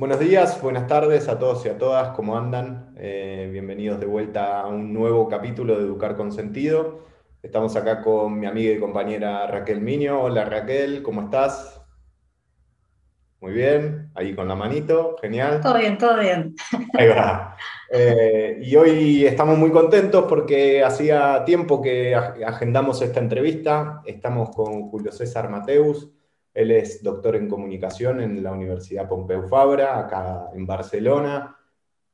Buenos días, buenas tardes a todos y a todas, ¿cómo andan? Eh, bienvenidos de vuelta a un nuevo capítulo de Educar con Sentido. Estamos acá con mi amiga y compañera Raquel Miño. Hola Raquel, ¿cómo estás? Muy bien, ahí con la manito, genial. Todo bien, todo bien. Ahí va. Eh, y hoy estamos muy contentos porque hacía tiempo que agendamos esta entrevista. Estamos con Julio César Mateus él es doctor en comunicación en la Universidad Pompeu Fabra, acá en Barcelona,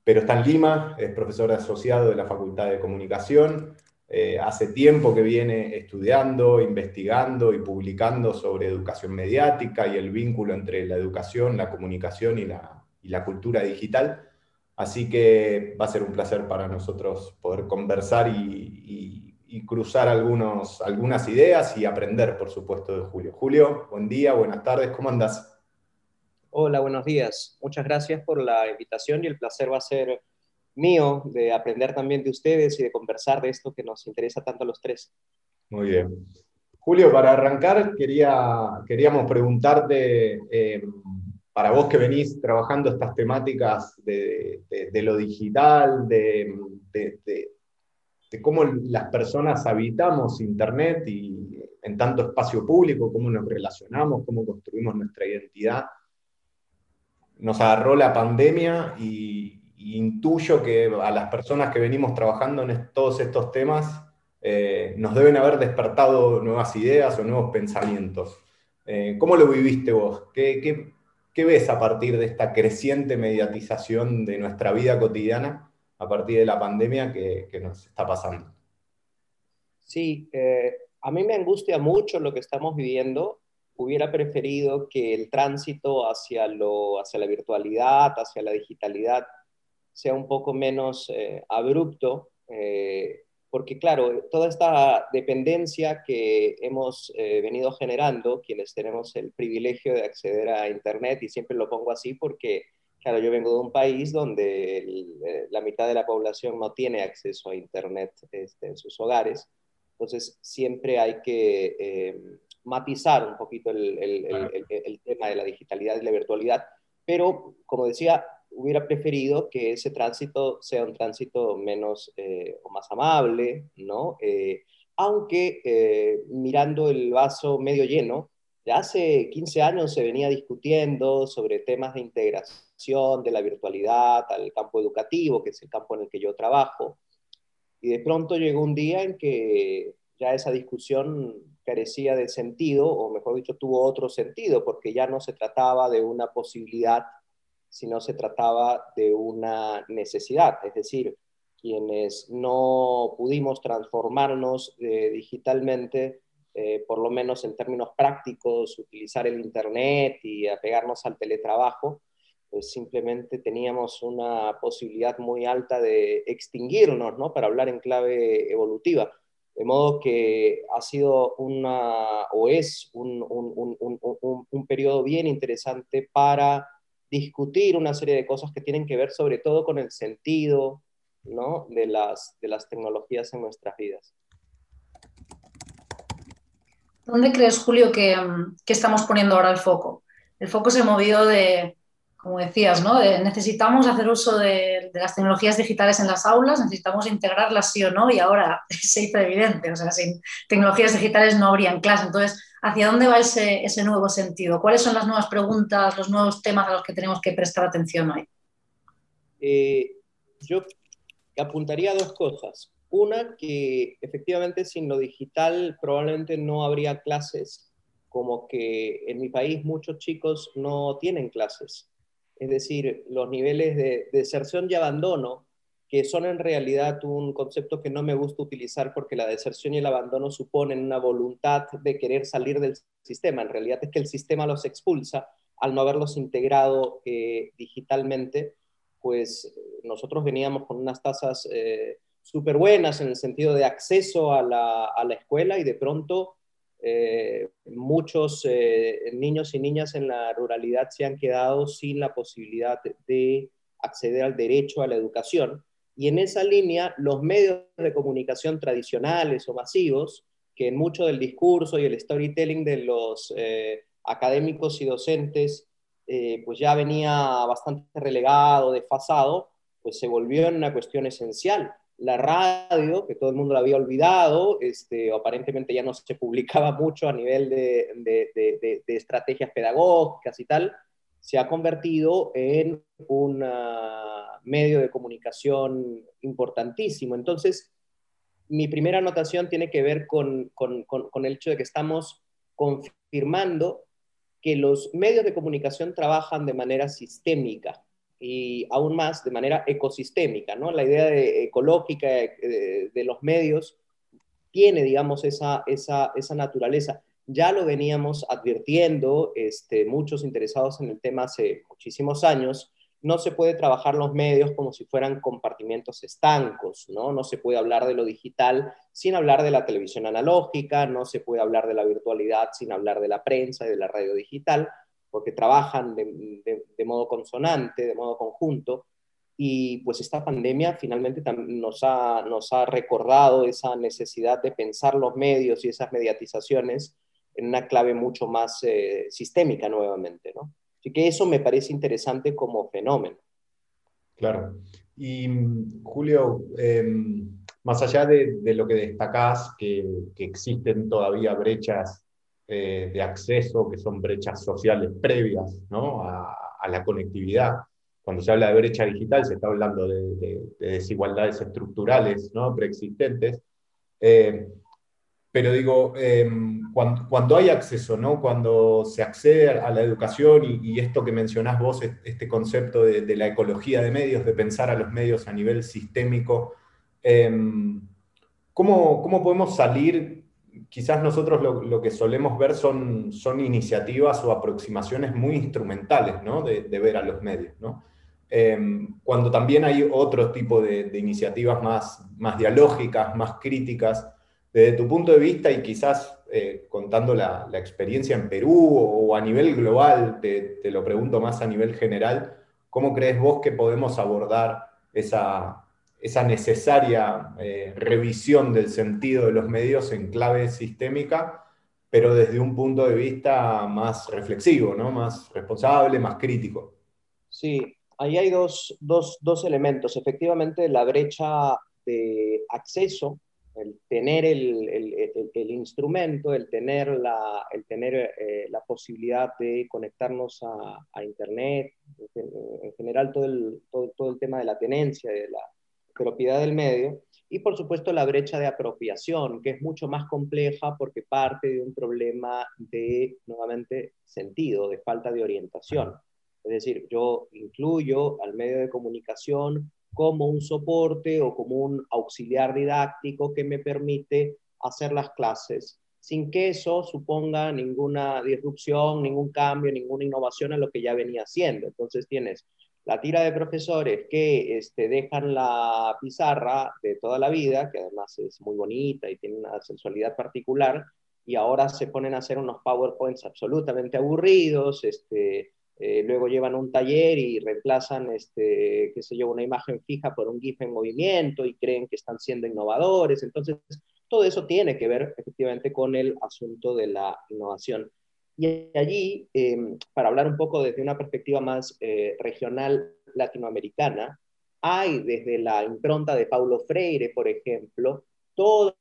pero está en Lima, es profesor asociado de la Facultad de Comunicación. Eh, hace tiempo que viene estudiando, investigando y publicando sobre educación mediática y el vínculo entre la educación, la comunicación y la, cultura digital. Así que va a ser un placer para nosotros poder conversar y cruzar algunos, algunas ideas y aprender, por supuesto, de Julio. Julio, buen día, buenas tardes, ¿cómo andas? Hola, buenos días. Muchas gracias por la invitación y el placer va a ser mío de aprender también de ustedes y de conversar de esto que nos interesa tanto a los tres. Muy bien. Julio, para arrancar, quería, queríamos preguntarte, eh, para vos que venís trabajando estas temáticas de, de lo digital, de, de cómo las personas habitamos Internet y en tanto espacio público, cómo nos relacionamos, cómo construimos nuestra identidad. Nos agarró la pandemia y, intuyo que a las personas que venimos trabajando en todos estos temas eh, nos deben haber despertado nuevas ideas o nuevos pensamientos. Eh, ¿Cómo lo viviste vos? ¿Qué, qué ves a partir de esta creciente mediatización de nuestra vida cotidiana? A partir de la pandemia que, nos está pasando. Sí, eh, a mí me angustia mucho lo que estamos viviendo. Hubiera preferido que el tránsito hacia, lo, hacia la virtualidad, hacia la digitalidad, sea un poco menos eh, abrupto, eh, porque claro, toda esta dependencia que hemos venido generando, quienes tenemos el privilegio de acceder a Internet, y siempre lo pongo así porque Claro, yo vengo de un país donde eh, la mitad de la población no tiene acceso a Internet este, en sus hogares, entonces siempre hay que eh, matizar un poquito el, el, tema de la digitalidad y la virtualidad, pero como decía, hubiera preferido que ese tránsito sea un tránsito menos eh, o más amable, ¿no? aunque mirando el vaso medio lleno, hace 15 años se venía discutiendo sobre temas de integración de la virtualidad al campo educativo, que es el campo en el que yo trabajo. Y de pronto llegó un día en que ya esa discusión carecía de sentido, o mejor dicho, tuvo otro sentido, porque ya no se trataba de una posibilidad, sino se trataba de una necesidad. Es decir, quienes no pudimos transformarnos eh, digitalmente, eh, por lo menos en términos prácticos, utilizar el Internet y apegarnos al teletrabajo, pues simplemente teníamos una posibilidad muy alta de extinguirnos, ¿no? Para hablar en clave evolutiva. De modo que ha sido una, o es un, un, un, un, periodo bien interesante para discutir una serie de cosas que tienen que ver sobre todo con el sentido ¿no? de, las, de las tecnologías en nuestras vidas. ¿Dónde crees, Julio, que, que estamos poniendo ahora el foco? El foco se movió de, como decías, ¿no? necesitamos hacer uso de, las tecnologías digitales en las aulas, necesitamos integrarlas sí o no, y ahora se hizo evidente, o sea, sin tecnologías digitales no habrían clase. Entonces, ¿hacia dónde va ese, nuevo sentido? ¿Cuáles son las nuevas preguntas, los nuevos temas a los que tenemos que prestar atención hoy? Eh, yo apuntaría a dos cosas. Una, que efectivamente sin lo digital probablemente no habría clases, como que en mi país muchos chicos no tienen clases es decir, los niveles de, deserción y abandono, que son en realidad un concepto que no me gusta utilizar porque la deserción y el abandono suponen una voluntad de querer salir del sistema. En realidad es que el sistema los expulsa al no haberlos integrado eh, digitalmente, pues nosotros veníamos con unas tasas eh, súper buenas en el sentido de acceso a la, a la escuela y de pronto eh, muchos eh, niños y niñas en la ruralidad se han quedado sin la posibilidad de acceder al derecho a la educación. Y en esa línea, los medios de comunicación tradicionales o masivos, que en mucho del discurso y el storytelling de los eh, académicos y docentes pues ya venía bastante relegado, desfasado, pues se volvió en una cuestión esencial. La radio, que todo el mundo la había olvidado, este, aparentemente ya no se publicaba mucho a nivel de, estrategias pedagógicas y tal, se ha convertido en un medio de comunicación importantísimo. Entonces, mi primera anotación tiene que ver con, el hecho de que estamos confirmando que los medios de comunicación trabajan de manera sistémica y aún más de manera ecosistémica, ¿no? La idea de, ecológica de, los medios tiene, digamos, esa, esa, esa naturaleza ya lo veníamos advirtiendo, este, muchos interesados en el tema hace muchísimos años, no se puede trabajar los medios como si fueran compartimientos estancos, ¿no? No se puede hablar de lo digital sin hablar de la televisión analógica, no se puede hablar de la virtualidad sin hablar de la prensa y de la radio digital, porque trabajan de, modo consonante, de modo conjunto, y pues esta pandemia finalmente nos ha, nos ha recordado esa necesidad de pensar los medios y esas mediatizaciones en una clave mucho más eh, sistémica nuevamente, ¿no? Así que eso me parece interesante como fenómeno. Claro. Y Julio, em, más allá de, lo que destacás, que, existen todavía brechas eh, de acceso, que son brechas sociales previas ¿no? a, la conectividad, cuando se habla de brecha digital se está hablando de, desigualdades estructurales ¿no? preexistentes. Eh, pero digo, em, cuando, hay acceso, ¿no? cuando se accede a la educación y, esto que mencionás vos, este concepto de, la ecología de medios, de pensar a los medios a nivel sistémico, em, ¿cómo, ¿cómo, podemos salir? Quizás nosotros lo, que solemos ver son, son, iniciativas o aproximaciones muy instrumentales ¿no? de, ver a los medios. Em, cuando también hay otro tipo de, iniciativas más, más dialógicas, más críticas, desde tu punto de vista y quizás eh, contando la, experiencia en Perú o, a nivel global, te, lo pregunto más a nivel general, ¿cómo crees vos que podemos abordar esa, esa necesaria eh, revisión del sentido de los medios en clave sistémica, pero desde un punto de vista más reflexivo, ¿no? más responsable, más crítico? Sí, ahí hay dos, dos, dos elementos. Efectivamente, la brecha de acceso el tener el, el, el, instrumento, el tener, la, el tener eh, la posibilidad de conectarnos a, a Internet, en, general todo el, todo, todo el tema de la tenencia, de la propiedad del medio, y por supuesto la brecha de apropiación, que es mucho más compleja porque parte de un problema de, nuevamente, sentido, de falta de orientación. Es decir, yo incluyo al medio de comunicación como un soporte o como un auxiliar didáctico que me permite hacer las clases, sin que eso suponga ninguna disrupción, ningún cambio, ninguna innovación en lo que ya venía haciendo. Entonces tienes la tira de profesores que este, dejan la pizarra de toda la vida, que además es muy bonita y tiene una sensualidad particular, y ahora se ponen a hacer unos PowerPoints absolutamente aburridos, este, eh, luego llevan un taller y reemplazan, este, qué sé yo, una imagen fija por un GIF en movimiento y creen que están siendo innovadores. Entonces, todo eso tiene que ver efectivamente con el asunto de la innovación. Y allí, em, para hablar un poco desde una perspectiva más eh, regional latinoamericana, hay desde la impronta de Paulo Freire, por ejemplo,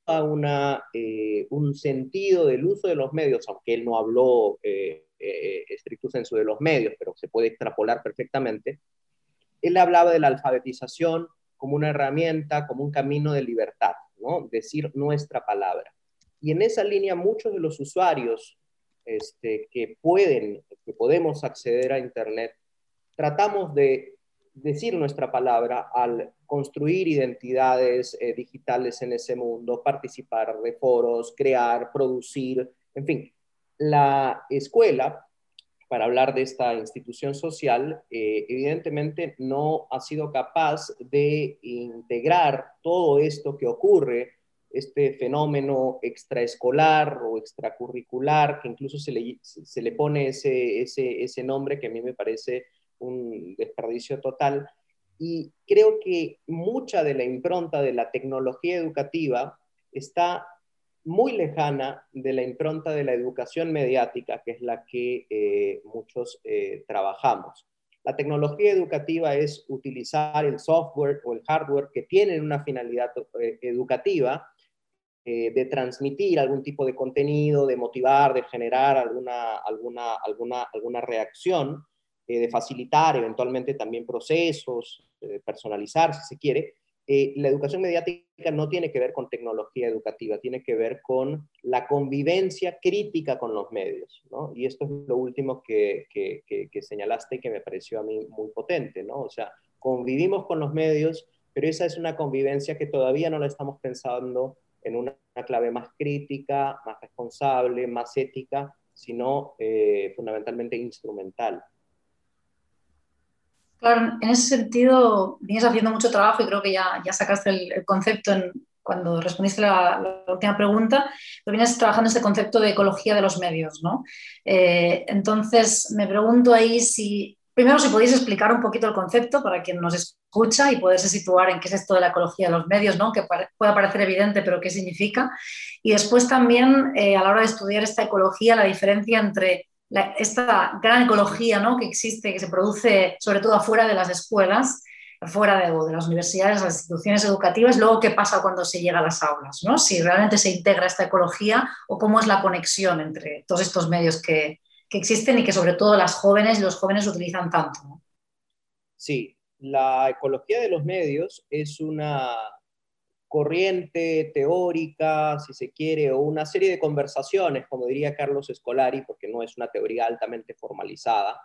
una, eh, un sentido del uso de los medios, aunque él no habló eh, estricto senso de los medios, pero se puede extrapolar perfectamente, él hablaba de la alfabetización como una herramienta, como un camino de libertad, ¿no? Decir nuestra palabra. Y en esa línea muchos de los usuarios este, que pueden, que podemos acceder a Internet, tratamos de decir nuestra palabra al construir identidades eh, digitales en ese mundo, participar de foros, crear, producir, en fin, la escuela, para hablar de esta institución social, eh, evidentemente no ha sido capaz de integrar todo esto que ocurre, este fenómeno extraescolar o extracurricular, que incluso se le, se le pone ese, ese, ese nombre que a mí me parece un desperdicio total. Y creo que mucha de la impronta de la tecnología educativa está muy lejana de la impronta de la educación mediática, que es la que eh, muchos eh, trabajamos. La tecnología educativa es utilizar el software o el hardware que tienen una finalidad eh, de transmitir algún tipo de contenido, de motivar, de generar alguna, alguna, alguna, alguna reacción, de facilitar eventualmente también procesos, de personalizar si se quiere, eh, la educación mediática no tiene que ver con tecnología educativa, tiene que ver con la convivencia crítica con los medios, ¿no? Y esto es lo último que, que, que, señalaste que me pareció a mí muy potente, ¿no? O sea, convivimos con los medios, pero esa es una convivencia que todavía no la estamos pensando en una, clave más crítica, más responsable, más ética, sino eh, fundamentalmente instrumental. Claro, en ese sentido vienes haciendo mucho trabajo y creo que ya, sacaste el, concepto cuando respondiste la, la, última pregunta, pero vienes trabajando ese concepto de ecología de los medios, ¿no? Eh, entonces, me pregunto ahí si, primero, si podéis explicar un poquito el concepto para quien nos escucha y poderse situar en qué es esto de la ecología de los medios, ¿no? Que pueda parecer evidente, pero qué significa. Y después también, eh, a la hora de estudiar esta ecología, la diferencia entre esta gran ecología ¿no? que existe, que se produce sobre todo afuera de las escuelas, afuera de, de, las universidades, las instituciones educativas, luego qué pasa cuando se llega a las aulas, ¿no? si realmente se integra esta ecología o cómo es la conexión entre todos estos medios que, que existen y que sobre todo las jóvenes y los jóvenes utilizan tanto. Sí, la ecología de los medios es una corriente teórica, si se quiere, o una serie de conversaciones, como diría Carlos Escolari, porque no es una teoría altamente formalizada,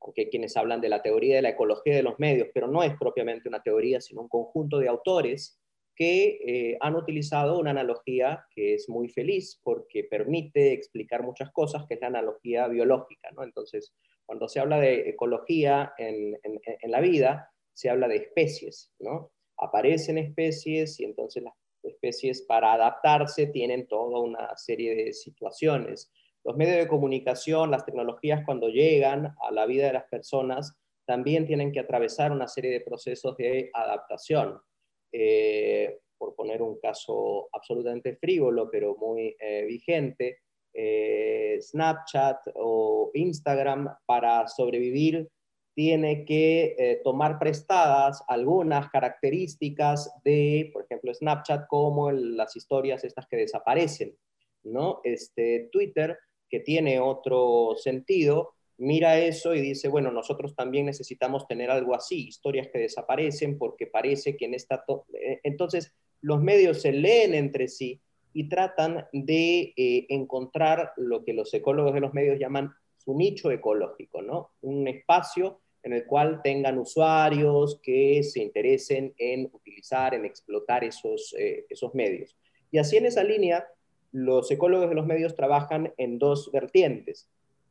aunque hay quienes hablan de la teoría de la ecología de los medios, pero no es propiamente una teoría, sino un conjunto de autores que eh, han utilizado una analogía que es muy feliz porque permite explicar muchas cosas, que es la analogía biológica. ¿no? Entonces, cuando se habla de ecología en, en la vida, se habla de especies, ¿no? aparecen especies y entonces las especies para adaptarse tienen toda una serie de situaciones. Los medios de comunicación, las tecnologías cuando llegan a la vida de las personas también tienen que atravesar una serie de procesos de adaptación. Eh, por poner un caso absolutamente frívolo, pero muy eh, vigente, eh, Snapchat o Instagram para sobrevivir tiene que eh, tomar prestadas algunas características de, por ejemplo, Snapchat, como las historias estas que desaparecen, ¿no? Este, Twitter, que tiene otro sentido, mira eso y dice, bueno, nosotros también necesitamos tener algo así, historias que desaparecen porque parece que en esta... Eh, entonces, los medios se leen entre sí y tratan de eh, encontrar lo que los ecólogos de los medios llaman su nicho ecológico, ¿no? Un espacio en el cual tengan usuarios que se interesen en utilizar, en explotar esos, eh, esos medios. Y así en esa línea, los ecólogos de los medios trabajan en dos vertientes.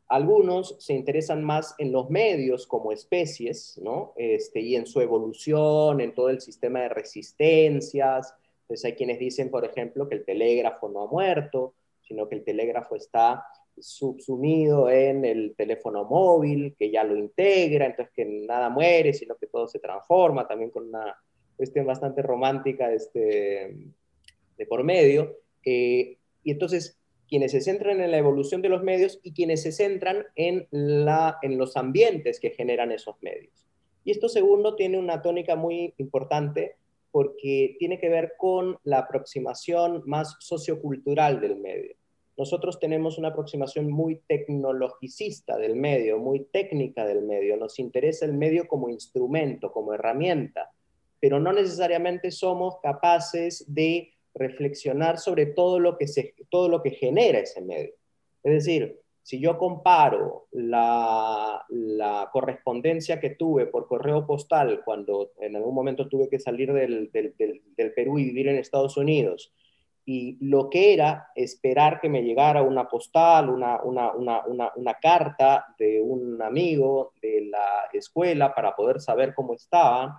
Algunos se interesan más en los medios como especies, ¿no? Este, y en su evolución, en todo el sistema de resistencias. Entonces hay quienes dicen, por ejemplo, que el telégrafo no ha muerto, sino que el telégrafo está subsumido en el teléfono móvil, que ya lo integra, entonces que nada muere, sino que todo se transforma, también con una cuestión bastante romántica este, de por medio. Eh, y entonces, quienes se centran en la evolución de los medios y quienes se centran en, la, en los ambientes que generan esos medios. Y esto segundo tiene una tónica muy importante porque tiene que ver con la aproximación más sociocultural del medio nosotros tenemos una aproximación muy tecnologicista del medio, muy técnica del medio. Nos interesa el medio como instrumento, como herramienta, pero no necesariamente somos capaces de reflexionar sobre todo lo que, se, todo lo que genera ese medio. Es decir, si yo comparo la, correspondencia que tuve por correo postal cuando en algún momento tuve que salir del, del Perú y vivir en Estados Unidos, y lo que era esperar que me llegara una postal, una, una, una, una, carta de un amigo de la escuela para poder saber cómo estaban,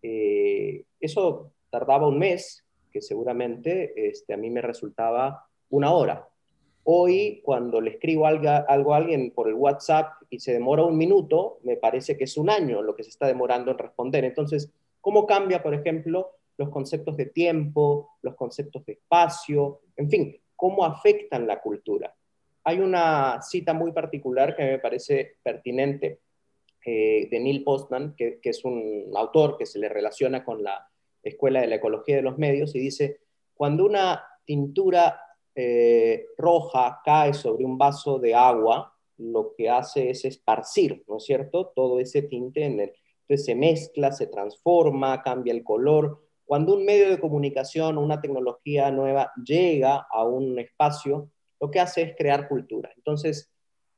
eh, eso tardaba un mes, que seguramente este, a mí me resultaba una hora. Hoy, cuando le escribo algo, algo a alguien por el WhatsApp y se demora un minuto, me parece que es un año lo que se está demorando en responder. Entonces, ¿cómo cambia, por ejemplo, los conceptos de tiempo, los conceptos de espacio, en fin, cómo afectan la cultura. Hay una cita muy particular que me parece pertinente eh, de Neil Postman, que, es un autor que se le relaciona con la Escuela de la Ecología de los Medios, y dice, cuando una tintura eh, roja cae sobre un vaso de agua, lo que hace es esparcir, ¿no es cierto?, todo ese tinte en el... Entonces se mezcla, se transforma, cambia el color, cuando un medio de comunicación o una tecnología nueva llega a un espacio, lo que hace es crear cultura. Entonces,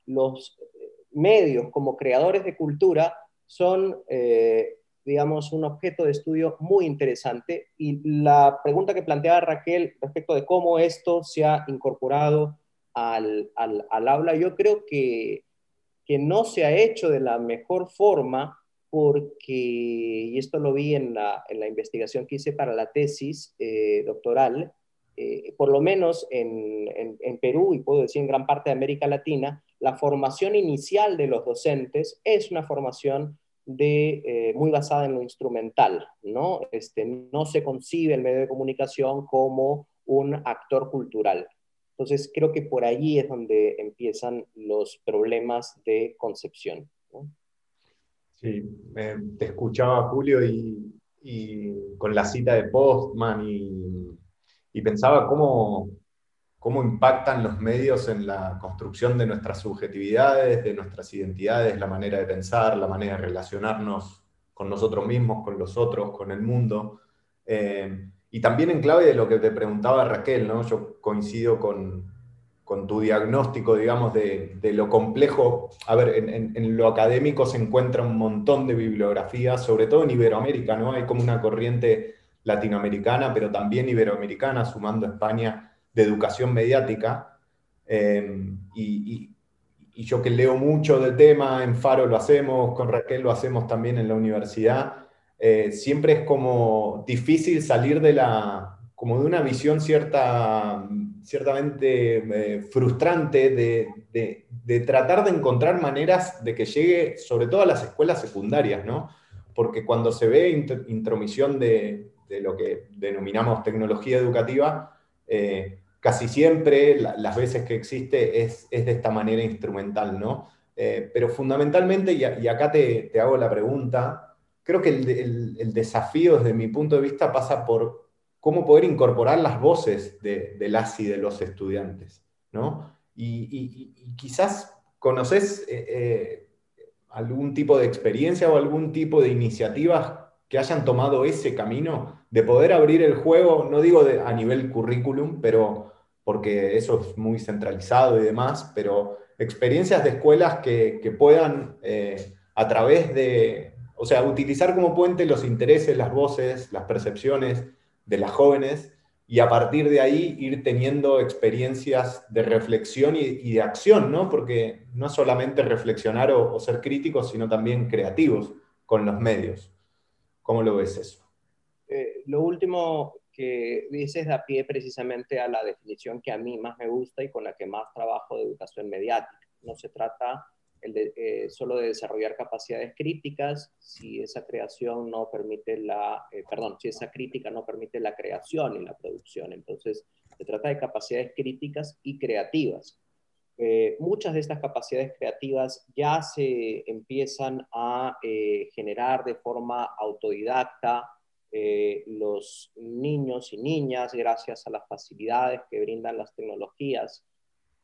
los eh, medios como creadores de cultura son, eh, digamos, un objeto de estudio muy interesante. Y la pregunta que planteaba Raquel respecto de cómo esto se ha incorporado al, aula, yo creo que, que no se ha hecho de la mejor forma porque, y esto lo vi en la, investigación que hice para la tesis eh, doctoral, eh, por lo menos en, Perú y puedo decir en gran parte de América Latina, la formación inicial de los docentes es una formación de, eh, muy basada en lo instrumental, ¿no? Este, no se concibe el medio de comunicación como un actor cultural. Entonces, creo que por allí es donde empiezan los problemas de concepción. Sí, te escuchaba Julio y, con la cita de Postman y, pensaba cómo, cómo impactan los medios en la construcción de nuestras subjetividades, de nuestras identidades, la manera de pensar, la manera de relacionarnos con nosotros mismos, con los otros, con el mundo. Eh, y también en clave de lo que te preguntaba Raquel, ¿no? yo coincido con, con tu diagnóstico, digamos, de, lo complejo. A ver, en, lo académico se encuentra un montón de bibliografía, sobre todo en Iberoamérica, ¿no? Hay como una corriente latinoamericana, pero también iberoamericana, sumando España, de educación mediática. Eh, y, yo que leo mucho del tema, en Faro lo hacemos, con Raquel lo hacemos también en la universidad, eh, siempre es como difícil salir de la, como de una visión cierta ciertamente eh, frustrante de, tratar de encontrar maneras de que llegue sobre todo a las escuelas secundarias, ¿no? Porque cuando se ve intromisión de, lo que denominamos tecnología educativa, eh, casi siempre las veces que existe es, de esta manera instrumental, ¿no? Eh, pero fundamentalmente, y, acá te, hago la pregunta, creo que el desafío desde mi punto de vista pasa por cómo poder incorporar las voces de, las y de los estudiantes, ¿no? Y, quizás conoces eh, eh, algún tipo de experiencia o algún tipo de iniciativas que hayan tomado ese camino de poder abrir el juego, no digo a nivel currículum, pero porque eso es muy centralizado y demás, pero experiencias de escuelas que, puedan eh, a través de, o sea, utilizar como puente los intereses, las voces, las percepciones de las jóvenes y a partir de ahí ir teniendo experiencias de reflexión y, de acción, ¿no? Porque no solamente reflexionar o, ser críticos, sino también creativos con los medios. ¿Cómo lo ves eso? Eh, lo último que dices da pie precisamente a la definición que a mí más me gusta y con la que más trabajo de educación mediática. No se trata eh, solo de desarrollar capacidades críticas, si esa creación no permite la, eh, perdón, si esa crítica no permite la creación y la producción. Entonces, se trata de capacidades críticas y creativas. Eh, muchas de estas capacidades creativas ya se empiezan a generar de forma autodidacta los niños y niñas gracias a las facilidades que brindan las tecnologías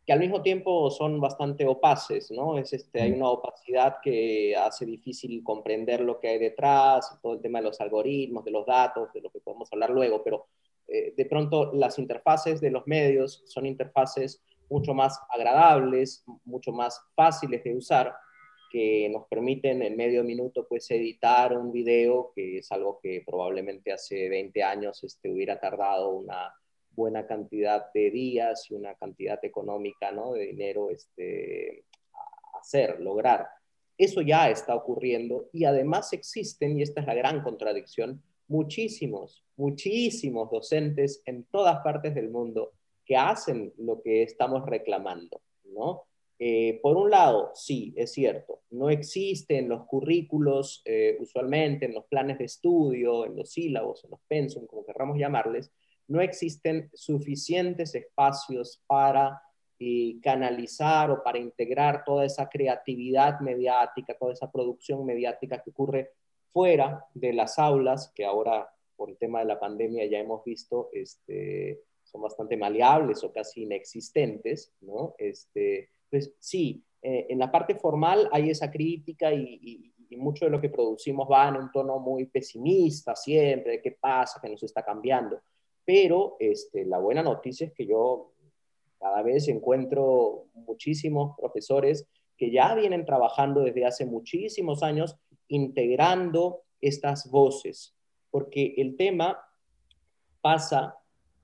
que al mismo tiempo son bastante opaces, ¿no? Es este, hay mm. una opacidad que hace difícil comprender lo que hay detrás, todo el tema de los algoritmos, de los datos, de lo que podemos hablar luego, pero eh, de pronto las interfaces de los medios son interfaces mucho más agradables, mucho más fáciles de usar, que nos permiten en medio minuto pues editar un video, que es algo que probablemente hace 20 años este, hubiera tardado una buena cantidad de días y una cantidad económica ¿no? de dinero este, hacer, lograr. Eso ya está ocurriendo y además existen, y esta es la gran contradicción, muchísimos, muchísimos docentes en todas partes del mundo que hacen lo que estamos reclamando, ¿no? Eh, por un lado, sí, es cierto, no existen los currículos, eh, usualmente en los planes de estudio, en los sílabos, en los pensum, como querramos llamarles, no existen suficientes espacios para eh, canalizar o para integrar toda esa creatividad mediática, toda esa producción mediática que ocurre fuera de las aulas, que ahora por el tema de la pandemia ya hemos visto, este, son bastante maleables o casi inexistentes, ¿no? Este, pues sí, eh, en la parte formal hay esa crítica y, mucho de lo que producimos va en un tono muy pesimista siempre, de qué pasa, que nos está cambiando. Pero este, la buena noticia es que yo cada vez encuentro muchísimos profesores que ya vienen trabajando desde hace muchísimos años integrando estas voces, porque el tema pasa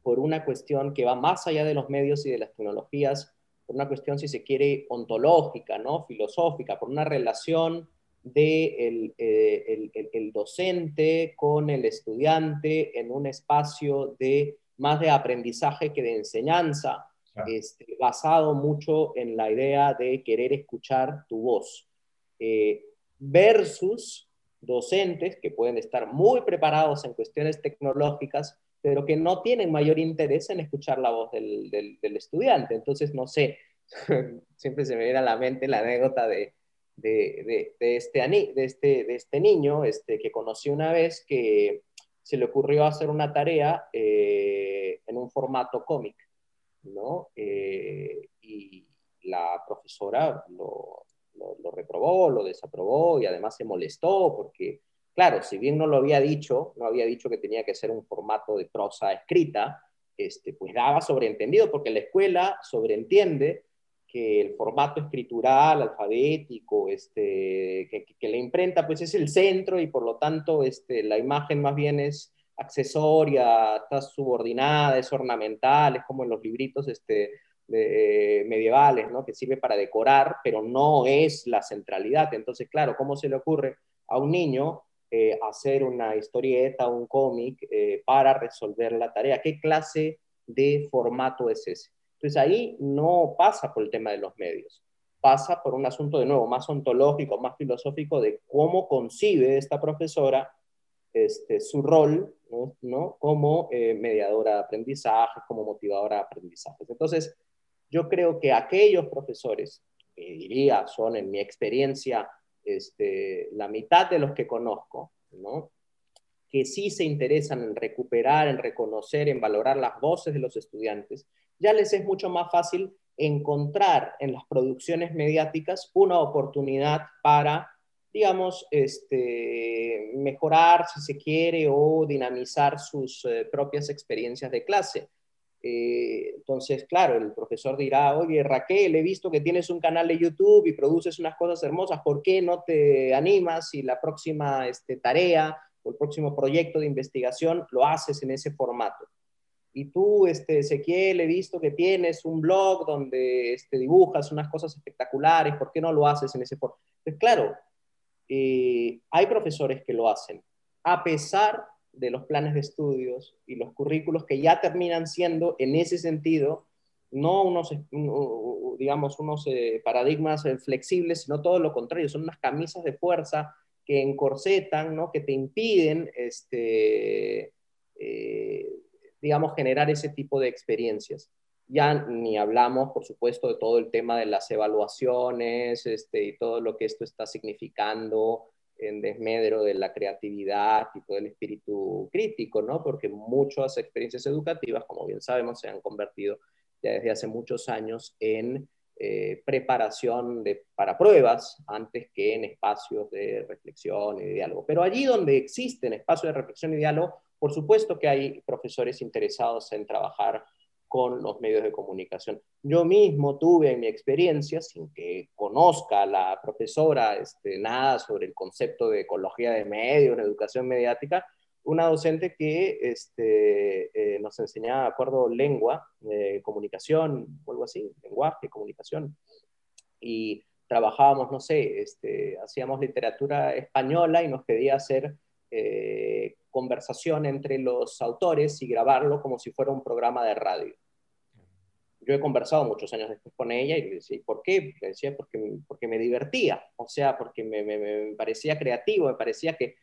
por una cuestión que va más allá de los medios y de las tecnologías, por una cuestión, si se quiere, ontológica, ¿no? filosófica, por una relación de eh, el, docente con el estudiante en un espacio de más de aprendizaje que de enseñanza, este, basado mucho en la idea de querer escuchar tu voz, eh, versus docentes que pueden estar muy preparados en cuestiones tecnológicas, pero que no tienen mayor interés en escuchar la voz del, del, estudiante. Entonces, no sé, siempre se me viene a la mente la anécdota de, de, de, este, de, este, de este niño este, que conocí una vez que se le ocurrió hacer una tarea eh, en un formato cómic, ¿no? Eh, y la profesora lo, lo, lo, reprobó, lo desaprobó y además se molestó porque Claro, si bien no lo había dicho, no había dicho que tenía que ser un formato de prosa escrita, este, pues daba sobreentendido, porque la escuela sobreentiende que el formato escritural, alfabético, este, que, la imprenta pues es el centro y por lo tanto este, la imagen más bien es accesoria, está subordinada, es ornamental, es como en los libritos este, medievales, ¿no? que sirve para decorar, pero no es la centralidad. Entonces, claro, ¿cómo se le ocurre a un niño eh, hacer una historieta, un cómic eh, para resolver la tarea. ¿Qué clase de formato es ese? Entonces ahí no pasa por el tema de los medios, pasa por un asunto de nuevo más ontológico, más filosófico de cómo concibe esta profesora este, su rol ¿no? como eh, mediadora de aprendizaje, como motivadora de aprendizajes. Entonces, yo creo que aquellos profesores, que diría son en mi experiencia este, la mitad de los que conozco, ¿no? que sí se interesan en recuperar, en reconocer, en valorar las voces de los estudiantes, ya les es mucho más fácil encontrar en las producciones mediáticas una oportunidad para, digamos, este, mejorar, si se quiere, o dinamizar sus eh, propias experiencias de clase. Eh, entonces, claro, el profesor dirá, oye, Raquel, he visto que tienes un canal de YouTube y produces unas cosas hermosas, ¿por qué no te animas y la próxima este, tarea o el próximo proyecto de investigación lo haces en ese formato? Y tú, este, Ezequiel, he visto que tienes un blog donde este, dibujas unas cosas espectaculares, ¿por qué no lo haces en ese formato? Pues claro, eh, hay profesores que lo hacen, a pesar de los planes de estudios y los currículos que ya terminan siendo, en ese sentido, no unos, digamos, unos eh, paradigmas eh, flexibles, sino todo lo contrario, son unas camisas de fuerza que encorsetan, ¿no? que te impiden, este, eh, digamos, generar ese tipo de experiencias. Ya ni hablamos, por supuesto, de todo el tema de las evaluaciones este, y todo lo que esto está significando en desmedro de la creatividad y todo el espíritu crítico, ¿no? Porque muchas experiencias educativas, como bien sabemos, se han convertido ya desde hace muchos años en eh, preparación de, para pruebas antes que en espacios de reflexión y diálogo. Pero allí donde existen espacios de reflexión y diálogo, por supuesto que hay profesores interesados en trabajar con los medios de comunicación. Yo mismo tuve en mi experiencia, sin que conozca la profesora este, nada sobre el concepto de ecología de medios, de educación mediática, una docente que este, eh, nos enseñaba, de acuerdo, lengua, eh, comunicación, o algo así, lenguaje, comunicación. Y trabajábamos, no sé, este, hacíamos literatura española y nos pedía hacer eh, conversación entre los autores y grabarlo como si fuera un programa de radio. Yo he conversado muchos años después con ella y le decía, ¿por qué? Le decía, porque, porque me divertía, o sea, porque me, parecía creativo, me parecía que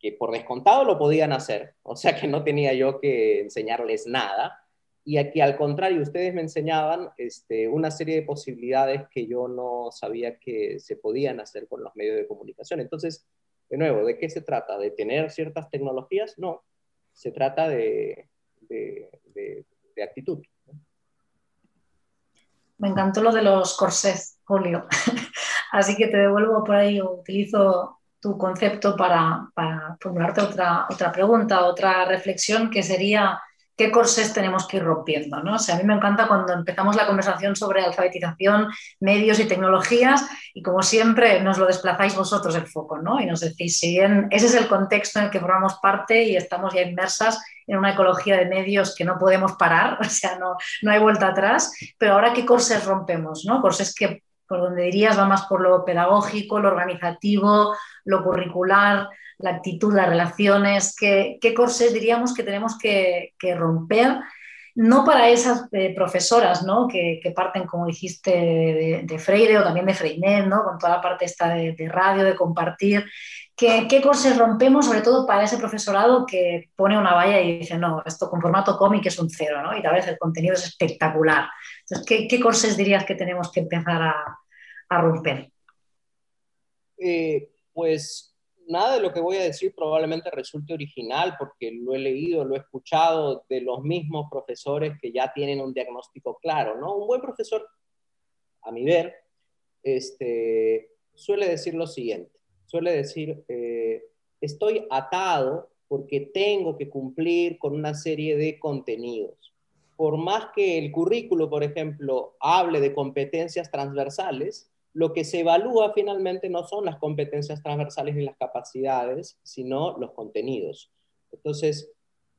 que por descontado lo podían hacer, o sea que no tenía yo que enseñarles nada, y aquí al contrario, ustedes me enseñaban este, una serie de posibilidades que yo no sabía que se podían hacer con los medios de comunicación. Entonces, de nuevo, ¿de qué se trata? ¿De tener ciertas tecnologías? No, se trata de, de, actitud. Me encantó lo de los corsés, Julio. Así que te devuelvo por ahí utilizo tu concepto para, para formularte otra, otra pregunta, otra reflexión que sería qué corsés tenemos que ir rompiendo. ¿no? O sea, a mí me encanta cuando empezamos la conversación sobre alfabetización, medios y tecnologías y como siempre nos lo desplazáis vosotros el foco ¿no? y nos decís, si bien ese es el contexto en el que formamos parte y estamos ya inmersas en una ecología de medios que no podemos parar, o sea, no, no hay vuelta atrás, pero ahora qué corsés rompemos, ¿no? Corsés que por donde dirías va más por lo pedagógico, lo organizativo, lo curricular, la actitud, las relaciones, qué, qué corsés diríamos que tenemos que, romper, no para esas eh, profesoras ¿no? que, parten, como dijiste, de, Freire o también de Freinet, ¿no? con toda la parte esta de, radio, de compartir, ¿Qué, ¿Qué rompemos, sobre todo para ese profesorado que pone una valla y dice, no, esto con formato cómic es un cero, ¿no? Y tal vez el contenido es espectacular. Entonces, ¿qué, qué dirías que tenemos que empezar a, a romper? Eh, pues nada de lo que voy a decir probablemente resulte original porque lo he leído, lo he escuchado de los mismos profesores que ya tienen un diagnóstico claro, ¿no? Un buen profesor, a mi ver, este, suele decir lo siguiente, suele decir, eh, estoy atado porque tengo que cumplir con una serie de contenidos. Por más que el currículo, por ejemplo, hable de competencias transversales, lo que se evalúa finalmente no son las competencias transversales ni las capacidades, sino los contenidos. Entonces,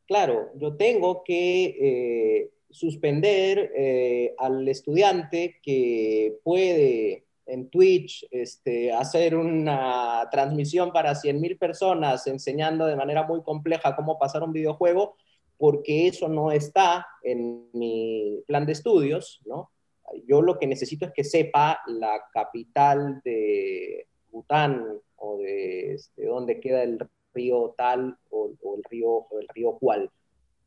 claro, yo tengo que eh, suspender eh, al estudiante que puede en Twitch este, hacer una transmisión para 100.000 personas enseñando de manera muy compleja cómo pasar un videojuego, porque eso no está en mi plan de estudios, ¿no? Yo lo que necesito es que sepa la capital de Bután o de este, dónde queda el río tal o, el, río, el río cual.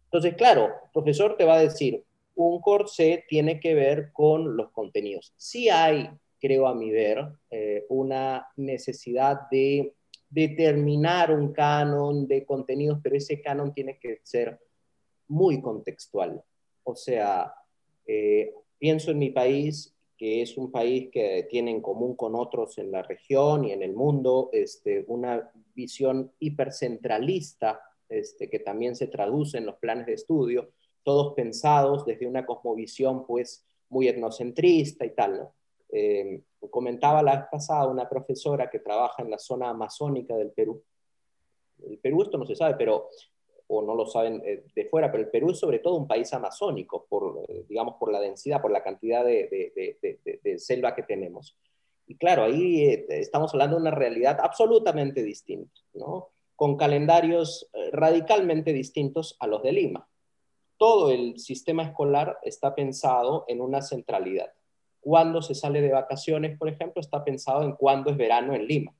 Entonces, claro, el profesor te va a decir, un corsé tiene que ver con los contenidos. Sí hay, creo a mi ver, eh, una necesidad de determinar un canon de contenidos, pero ese canon tiene que ser muy contextual. O sea, eh, Pienso en mi país, que es un país que tiene en común con otros en la región y en el mundo este, una visión hipercentralista este, que también se traduce en los planes de estudio, todos pensados desde una cosmovisión pues muy etnocentrista y tal. Eh, comentaba la vez pasada una profesora que trabaja en la zona amazónica del Perú. El Perú esto no se sabe, pero o no lo saben eh, de fuera, pero el Perú es sobre todo un país amazónico, por, eh, digamos, por la densidad, por la cantidad de, selva que tenemos. Y claro, ahí eh, estamos hablando de una realidad absolutamente distinta, ¿no? con calendarios radicalmente distintos a los de Lima. Todo el sistema escolar está pensado en una centralidad. Cuando se sale de vacaciones, por ejemplo, está pensado en cuándo es verano en Lima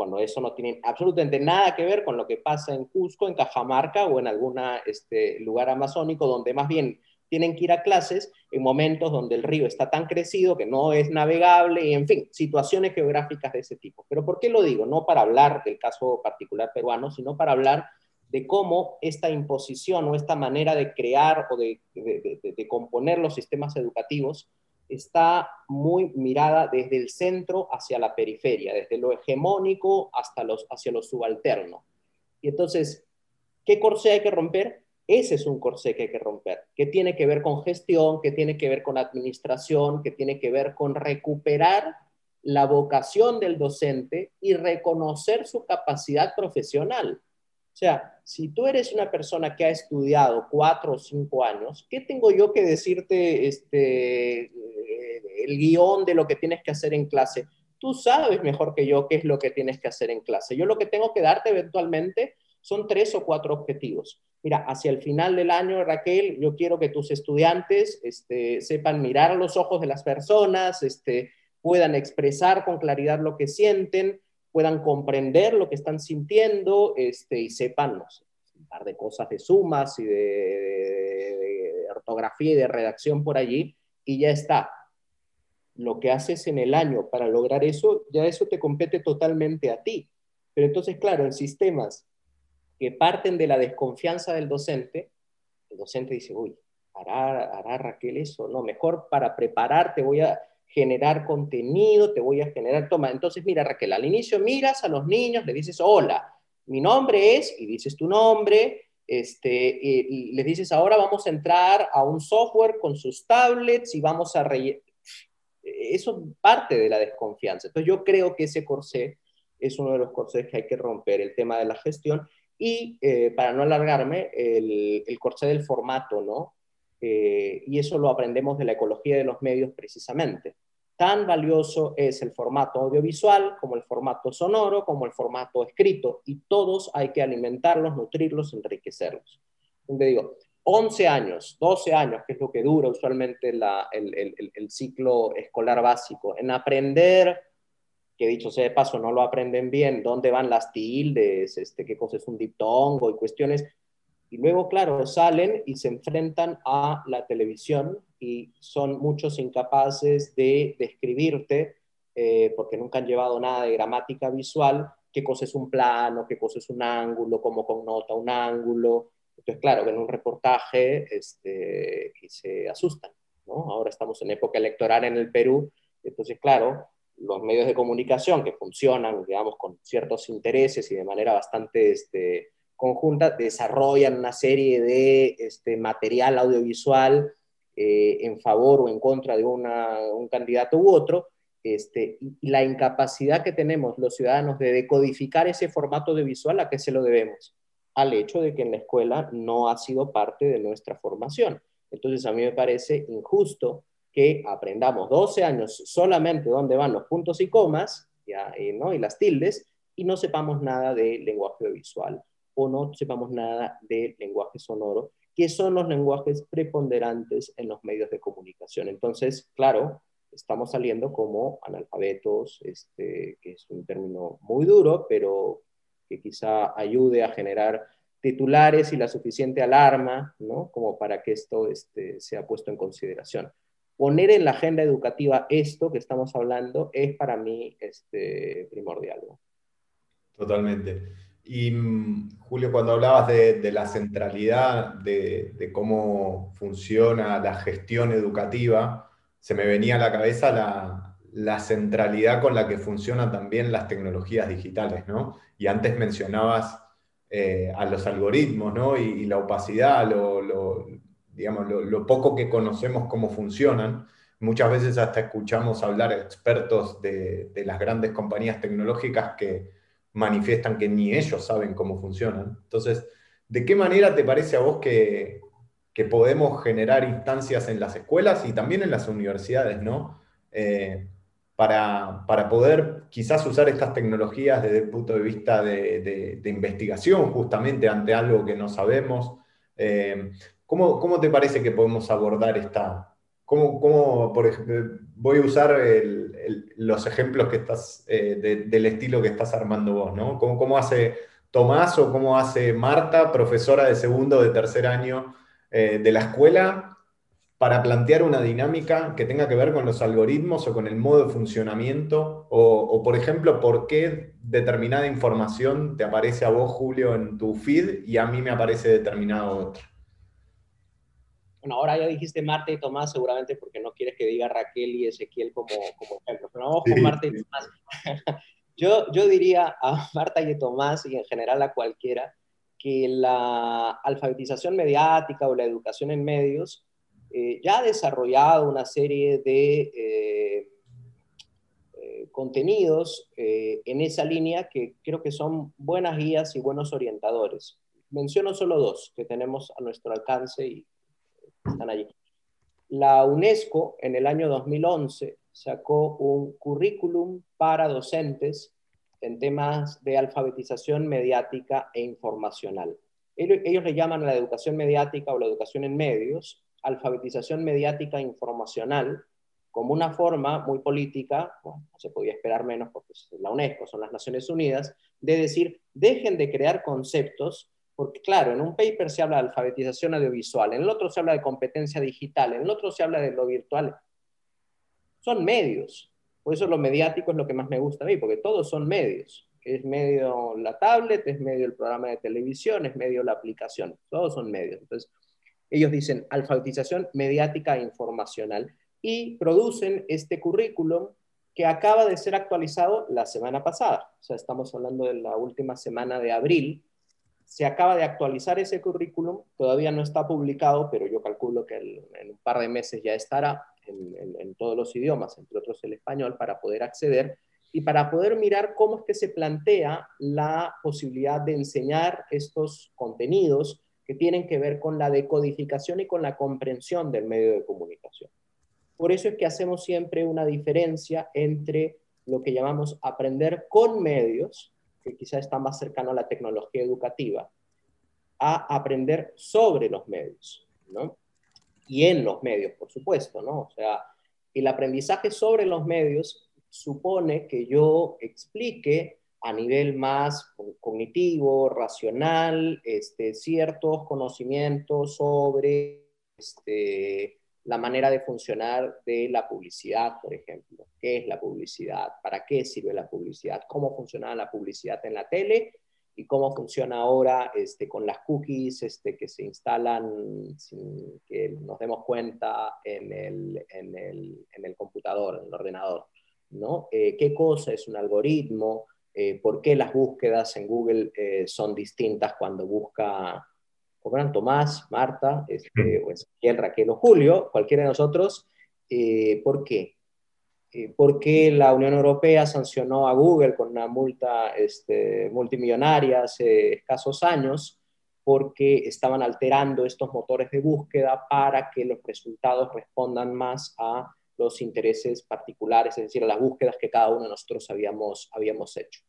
cuando eso no tiene absolutamente nada que ver con lo que pasa en Cusco, en Cajamarca o en algún este, lugar amazónico, donde más bien tienen que ir a clases en momentos donde el río está tan crecido que no es navegable, en fin, situaciones geográficas de ese tipo. Pero ¿por qué lo digo? No para hablar del caso particular peruano, sino para hablar de cómo esta imposición o esta manera de crear o de, de componer los sistemas educativos está muy mirada desde el centro hacia la periferia, desde lo hegemónico hasta los, hacia lo subalterno. Y entonces, ¿qué corsé hay que romper? Ese es un corsé que hay que romper, que tiene que ver con gestión, que tiene que ver con administración, que tiene que ver con recuperar la vocación del docente y reconocer su capacidad profesional. Sea, si tú eres una persona que ha estudiado cuatro o cinco años, ¿qué tengo yo que decirte este, el guion de lo que tienes que hacer en clase. Tú sabes mejor que yo qué es lo que tienes que hacer en clase. Yo lo que tengo que darte eventualmente son tres o cuatro objetivos. Mira, hacia el final del año, Raquel, yo quiero que tus estudiantes este, sepan mirar a los ojos de las personas, este, puedan expresar con claridad lo que sienten, puedan comprender lo que están sintiendo este, y sepan, un par de cosas de sumas y de, de ortografía y de redacción por allí, y ya está. Lo que haces en el año para lograr eso, ya eso te compete totalmente a ti. Pero entonces, claro, en sistemas que parten de la desconfianza del docente, el docente dice, uy, ¿hará, hará Raquel eso? No, mejor para prepararte voy a generar contenido, te voy a generar, toma, entonces mira Raquel, al inicio miras a los niños, le dices, hola, mi nombre es, y dices tu nombre, este, y les dices, ahora vamos a entrar a un software con sus tablets y vamos a rellenar. Eso parte de la desconfianza. Entonces yo creo que ese corsé es uno de los corsés que hay que romper, el tema de la gestión. Y eh, para no alargarme, el, el corsé del formato, ¿no? Eh, y eso lo aprendemos de la ecología de los medios precisamente. Tan valioso es el formato audiovisual como el formato sonoro, como el formato escrito, y todos hay que alimentarlos, nutrirlos, enriquecerlos. Donde digo, 11 años, 12 años, que es lo que dura usualmente el, el, el, ciclo escolar básico, en aprender, que dicho sea de paso, no lo aprenden bien, dónde van las tildes, este, qué cosa es un diptongo y cuestiones y luego, claro, salen y se enfrentan a la televisión y son muchos incapaces de describirte, eh, porque nunca han llevado nada de gramática visual, qué cosa es un plano, qué cosa es un ángulo, cómo connota un ángulo. Entonces, claro, ven un reportaje este, y se asustan. Ahora estamos en época electoral en el Perú, entonces, claro, los medios de comunicación que funcionan, digamos, con ciertos intereses y de manera bastante... Este, conjunta desarrollan una serie de este, material audiovisual eh, en favor o en contra de un candidato u otro, este, y la incapacidad que tenemos los ciudadanos de decodificar ese formato audiovisual, ¿a qué se lo debemos? Al hecho de que en la escuela no ha sido parte de nuestra formación. Entonces a mí me parece injusto que aprendamos 12 años solamente dónde van los puntos y comas ya, y, ¿no? y las tildes y no sepamos nada de lenguaje audiovisual o no sepamos nada de lenguaje sonoro, que son los lenguajes preponderantes en los medios de comunicación. Entonces, claro, estamos saliendo como analfabetos, este, que es un término muy duro, pero que quizá ayude a generar titulares y la suficiente alarma, ¿no? Como para que esto este, sea puesto en consideración. Poner en la agenda educativa esto que estamos hablando es para mí este, primordial. Totalmente. Y mm, Julio, cuando hablabas de, la centralidad de, cómo funciona la gestión educativa, se me venía a la cabeza la, centralidad con la que funcionan también las tecnologías digitales, ¿no? Y antes mencionabas eh, a los algoritmos, ¿no? Y, la opacidad, lo, digamos, lo, poco que conocemos cómo funcionan. Muchas veces hasta escuchamos hablar expertos de las grandes compañías tecnológicas que manifiestan que ni ellos saben cómo funcionan. Entonces, ¿de qué manera te parece a vos que, podemos generar instancias en las escuelas y también en las universidades, ¿no? Eh, para, poder quizás usar estas tecnologías desde el punto de vista de, investigación, justamente ante algo que no sabemos. Eh, ¿cómo, ¿cómo, te parece que podemos abordar esta, ¿Cómo, por ejemplo, voy a usar los ejemplos que estás, eh, del estilo que estás armando vos, ¿no? ¿Cómo, hace Tomás o cómo hace Marta, profesora de segundo o de tercer año eh, de la escuela, para plantear una dinámica que tenga que ver con los algoritmos o con el modo de funcionamiento? O, por ejemplo, ¿por qué determinada información te aparece a vos, Julio, en tu feed y a mí me aparece determinada otra? Bueno, ahora ya dijiste Marta y Tomás, seguramente porque no quieres que diga Raquel y Ezequiel como, como ejemplo, pero vamos con Marta y Tomás. yo, yo diría a Marta y a Tomás y en general a cualquiera que la alfabetización mediática o la educación en medios eh, ya ha desarrollado una serie de eh, eh, contenidos en esa línea que creo que son buenas guías y buenos orientadores. Menciono solo dos que tenemos a nuestro alcance y están allí. La UNESCO en el año 2011 sacó un currículum para docentes en temas de alfabetización mediática e informacional. Ellos, le llaman la educación mediática o la educación en medios, alfabetización mediática e informacional, como una forma muy política, no se podía esperar menos porque es la UNESCO, son las Naciones Unidas, de decir, dejen de crear conceptos, porque claro, en un paper se habla de alfabetización audiovisual, en el otro se habla de competencia digital, en el otro se habla de lo virtual. Son medios, por eso lo mediático es lo que más me gusta a mí, porque todos son medios. Es medio la tablet, es medio el programa de televisión, es medio la aplicación, todos son medios. Entonces, ellos dicen alfabetización mediática e informacional y producen este currículum que acaba de ser actualizado la semana pasada. O sea, estamos hablando de la última semana de abril. Se acaba de actualizar ese currículum, todavía no está publicado, pero yo calculo que en un par de meses ya estará en, todos los idiomas, entre otros el español, para poder acceder y para poder mirar cómo es que se plantea la posibilidad de enseñar estos contenidos que tienen que ver con la decodificación y con la comprensión del medio de comunicación. Por eso es que hacemos siempre una diferencia entre lo que llamamos aprender con medios, que quizá está más cercano a la tecnología educativa, a aprender sobre los medios, ¿no? Y en los medios, por supuesto, ¿no? O sea, el aprendizaje sobre los medios supone que yo explique a nivel más cognitivo, racional, este, ciertos conocimientos sobre este, la manera de funcionar de la publicidad, por ejemplo. ¿Qué es la publicidad? ¿Para qué sirve la publicidad? ¿Cómo funciona la publicidad en la tele? ¿Y cómo funciona ahora este, con las cookies este, que se instalan sin que nos demos cuenta en el, en el, en el computador, en el ordenador? ¿no? Eh, ¿Qué cosa es un algoritmo? Eh, ¿Por qué las búsquedas en Google eh, son distintas cuando busca como Tomás, Marta, este, o Ezequiel, Raquel o Julio, cualquiera de nosotros, eh, ¿por qué? Eh, ¿Por qué la Unión Europea sancionó a Google con una multa este, multimillonaria hace escasos años? Porque estaban alterando estos motores de búsqueda para que los resultados respondan más a los intereses particulares, es decir, a las búsquedas que cada uno de nosotros habíamos, habíamos hecho.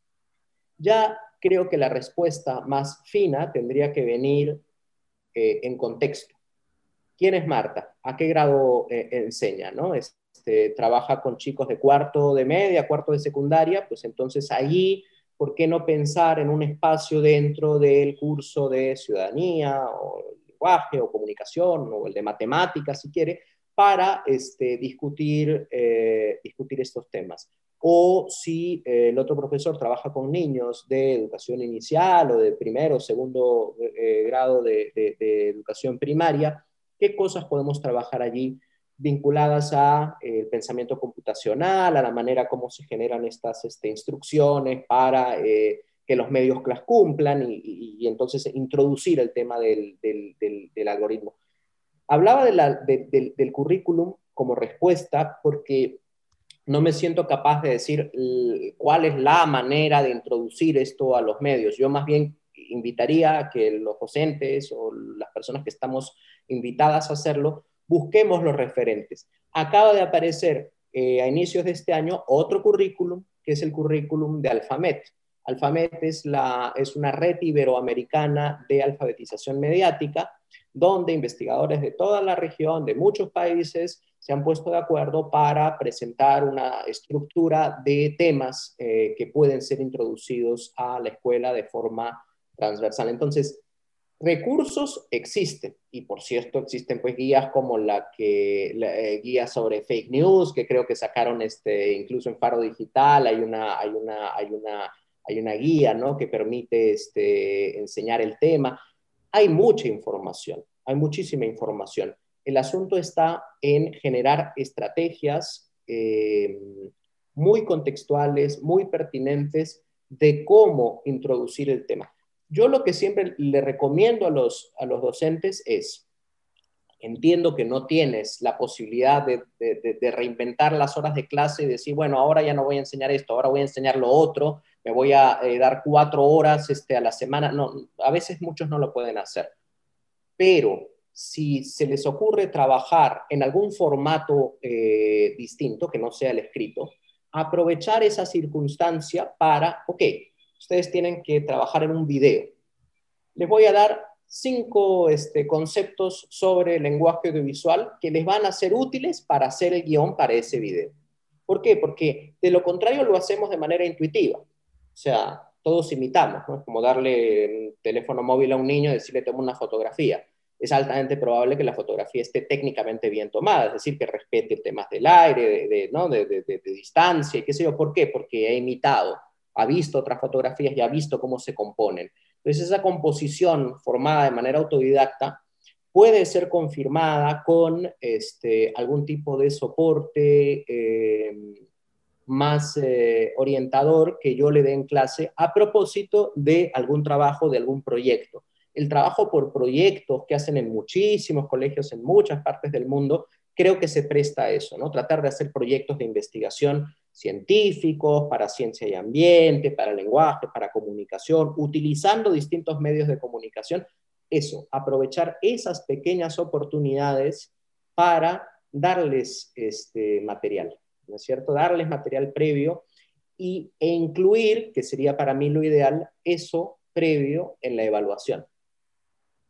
Ya creo que la respuesta más fina tendría que venir eh, en contexto. ¿Quién es Marta? ¿A qué grado eh, enseña? ¿no? Este, ¿Trabaja con chicos de cuarto de media, cuarto de secundaria? Pues entonces allí, ¿por qué no pensar en un espacio dentro del curso de ciudadanía o lenguaje o comunicación o el de matemáticas, si quiere, para este, discutir, eh, discutir estos temas? O si eh, el otro profesor trabaja con niños de educación inicial o de primero o segundo eh, grado de, educación primaria, qué cosas podemos trabajar allí vinculadas al eh, pensamiento computacional, a la manera como se generan estas este, instrucciones para que los medios las cumplan y, entonces introducir el tema del, algoritmo. Hablaba del currículum como respuesta porque no me siento capaz de decir cuál es la manera de introducir esto a los medios. Yo más bien invitaría a que los docentes o las personas que estamos invitadas a hacerlo, busquemos los referentes. Acaba de aparecer eh, a inicios de este año otro currículum, que es el currículum de Alfamet. Alfamet es, la, es una red iberoamericana de alfabetización mediática, donde investigadores de toda la región, de muchos países, se han puesto de acuerdo para presentar una estructura de temas eh, que pueden ser introducidos a la escuela de forma transversal. Entonces, recursos existen y por cierto existen pues guías como la que la, eh, guías sobre fake news que creo que sacaron este incluso en Faro Digital hay una hay una hay una hay una guía ¿no? que permite este, enseñar el tema hay mucha información hay muchísima información el asunto está en generar estrategias eh, muy contextuales, muy pertinentes de cómo introducir el tema. Yo lo que siempre le recomiendo a los, a los docentes es, entiendo que no tienes la posibilidad de, reinventar las horas de clase y decir, bueno, ahora ya no voy a enseñar esto, ahora voy a enseñar lo otro, me voy a eh, dar cuatro horas este, a la semana. No, a veces muchos no lo pueden hacer. Pero si se les ocurre trabajar en algún formato eh, distinto, que no sea el escrito, aprovechar esa circunstancia para, ok, ustedes tienen que trabajar en un video. Les voy a dar cinco este, conceptos sobre el lenguaje audiovisual que les van a ser útiles para hacer el guion para ese video. ¿Por qué? Porque de lo contrario lo hacemos de manera intuitiva. O sea, todos imitamos, ¿no? Es como darle un teléfono móvil a un niño y decirle toma una fotografía. Es altamente probable que la fotografía esté técnicamente bien tomada, es decir, que respete temas del aire, de, ¿no? de, de distancia y qué sé yo. ¿Por qué? Porque ha imitado, ha visto otras fotografías y ha visto cómo se componen. Entonces, esa composición formada de manera autodidacta puede ser confirmada con este, algún tipo de soporte eh, más eh, orientador que yo le dé en clase a propósito de algún trabajo, de algún proyecto. El trabajo por proyectos que hacen en muchísimos colegios en muchas partes del mundo, creo que se presta a eso, ¿no? Tratar de hacer proyectos de investigación científicos, para ciencia y ambiente, para lenguaje, para comunicación, utilizando distintos medios de comunicación. Eso, aprovechar esas pequeñas oportunidades para darles este material, ¿no es cierto? Darles material previo y, e incluir, que sería para mí lo ideal, eso previo en la evaluación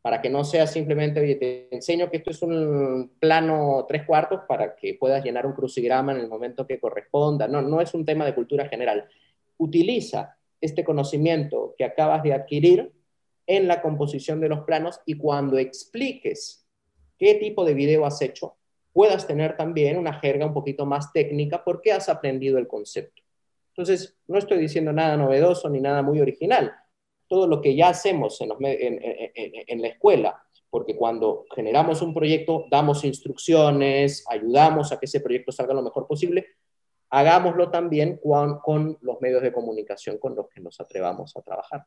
para que no sea simplemente, oye, te enseño que esto es un plano tres cuartos para que puedas llenar un crucigrama en el momento que corresponda. No, no es un tema de cultura general. Utiliza este conocimiento que acabas de adquirir en la composición de los planos y cuando expliques qué tipo de video has hecho, puedas tener también una jerga un poquito más técnica porque has aprendido el concepto. Entonces, no estoy diciendo nada novedoso ni nada muy original todo lo que ya hacemos en, la escuela, porque cuando generamos un proyecto, damos instrucciones, ayudamos a que ese proyecto salga lo mejor posible, hagámoslo también con, los medios de comunicación con los que nos atrevamos a trabajar.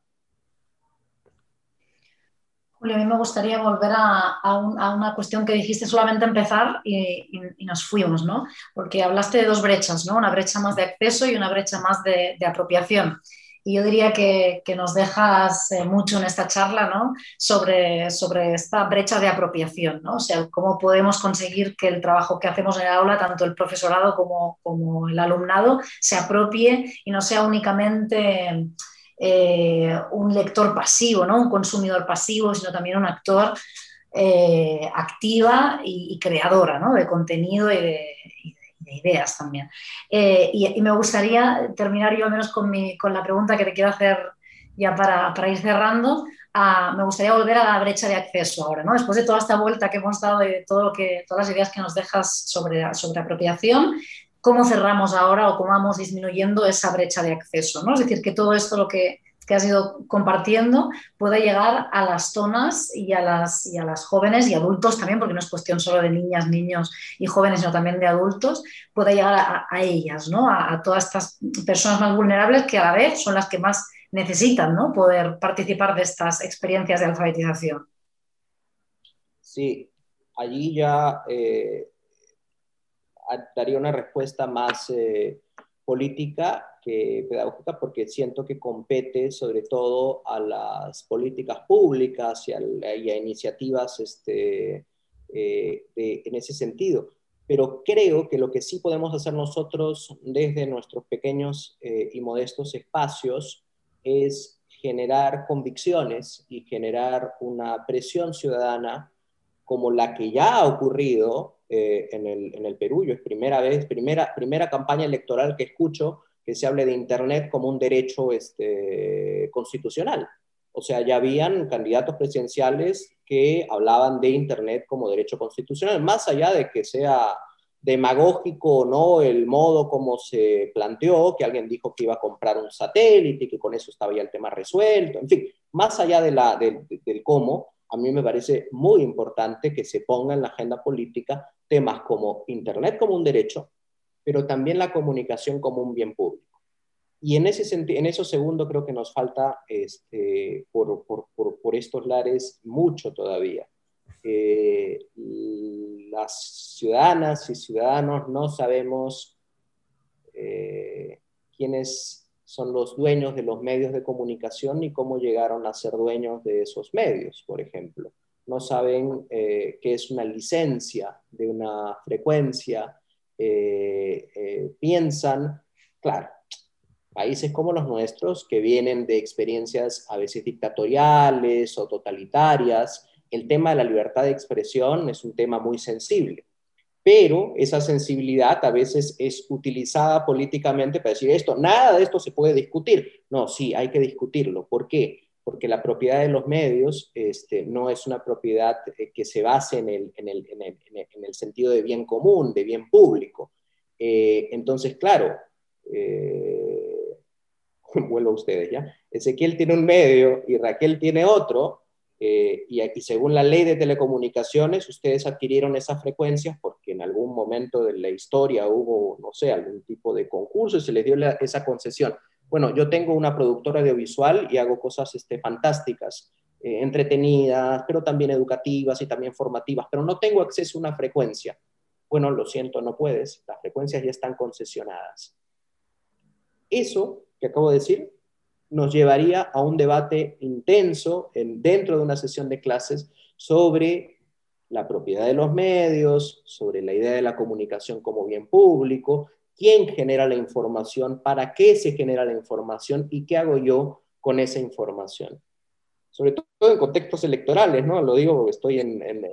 Julio, a mí me gustaría volver a, una cuestión que dijiste solamente empezar y, nos fuimos, ¿no? Porque hablaste de dos brechas, ¿no? Una brecha más de acceso y una brecha más de, de apropiación. Y yo diría que, nos dejas eh, mucho en esta charla ¿no? sobre, sobre esta brecha de apropiación, ¿no? o sea, cómo podemos conseguir que el trabajo que hacemos en el aula, tanto el profesorado como, como el alumnado, se apropie y no sea únicamente eh, un lector pasivo, ¿no? un consumidor pasivo, sino también un actor eh, activa y, creadora ¿no? de contenido y de, de ideas también. Eh, y, me gustaría terminar yo al menos con, mi, con la pregunta que te quiero hacer ya para, para ir cerrando. me gustaría volver a la brecha de acceso ahora, ¿no? Después de toda esta vuelta que hemos dado de todo lo que, todas las ideas que nos dejas sobre, sobre apropiación, ¿cómo cerramos ahora o cómo vamos disminuyendo esa brecha de acceso? ¿no? Es decir, que todo esto lo que, que has ido compartiendo pueda llegar a las zonas y a las, y a las jóvenes y adultos también, porque no es cuestión solo de niñas, niños y jóvenes, sino también de adultos, pueda llegar a, ellas, ¿no? A, todas estas personas más vulnerables que a la vez son las que más necesitan ¿no? poder participar de estas experiencias de alfabetización. Sí, allí ya eh, daría una respuesta más eh, política que pedagógica porque siento que compete sobre todo a las políticas públicas y a, iniciativas este, eh, en ese sentido. Pero creo que lo que sí podemos hacer nosotros desde nuestros pequeños eh, y modestos espacios es generar convicciones y generar una presión ciudadana como la que ya ha ocurrido eh, en, el, en, el, Perú. Yo es primera vez, primera, primera campaña electoral que escucho que se hable de Internet como un derecho este, constitucional. O sea, ya habían candidatos presidenciales que hablaban de Internet como derecho constitucional, más allá de que sea demagógico o no el modo como se planteó, que alguien dijo que iba a comprar un satélite y que con eso estaba ya el tema resuelto, en fin, más allá de la, del cómo, a mí me parece muy importante que se ponga en la agenda política temas como Internet como un derecho, pero también la comunicación como un bien público. Y en, ese en eso segundo creo que nos falta este, por, por, por, estos lares mucho todavía. Eh, las ciudadanas y ciudadanos no sabemos eh, quiénes son los dueños de los medios de comunicación ni cómo llegaron a ser dueños de esos medios, por ejemplo. No saben eh, qué es una licencia de una frecuencia, eh, eh, piensan, claro, Países como los nuestros, que vienen de experiencias a veces dictatoriales o totalitarias, el tema de la libertad de expresión es un tema muy sensible pero esa sensibilidad a veces es utilizada políticamente para decir esto, nada de esto se puede discutir. No, sí, hay que discutirlo. ¿Por qué? Porque la propiedad de los medios este, no es una propiedad eh, que se base en el, en el, en el, sentido de bien común, de bien público. Eh, entonces, claro, eh, vuelvo a ustedes ya. Ezequiel tiene un medio y Raquel tiene otro, y, aquí, según la ley de telecomunicaciones, ustedes adquirieron esas frecuencias porque en algún momento de la historia hubo, no sé, algún tipo de concurso y se les dio esa concesión. Bueno, yo tengo una productora audiovisual y hago cosas este, fantásticas, eh, entretenidas, pero también educativas y también formativas, pero no tengo acceso a una frecuencia. Bueno, lo siento, no puedes, las frecuencias ya están concesionadas. Eso que acabo de decir nos llevaría a un debate intenso en, dentro de una sesión de clases sobre la propiedad de los medios, sobre la idea de la comunicación como bien público, quién genera la información, para qué se genera la información y qué hago yo con esa información. Sobre todo en contextos electorales, ¿no? Lo digo porque estoy en, en,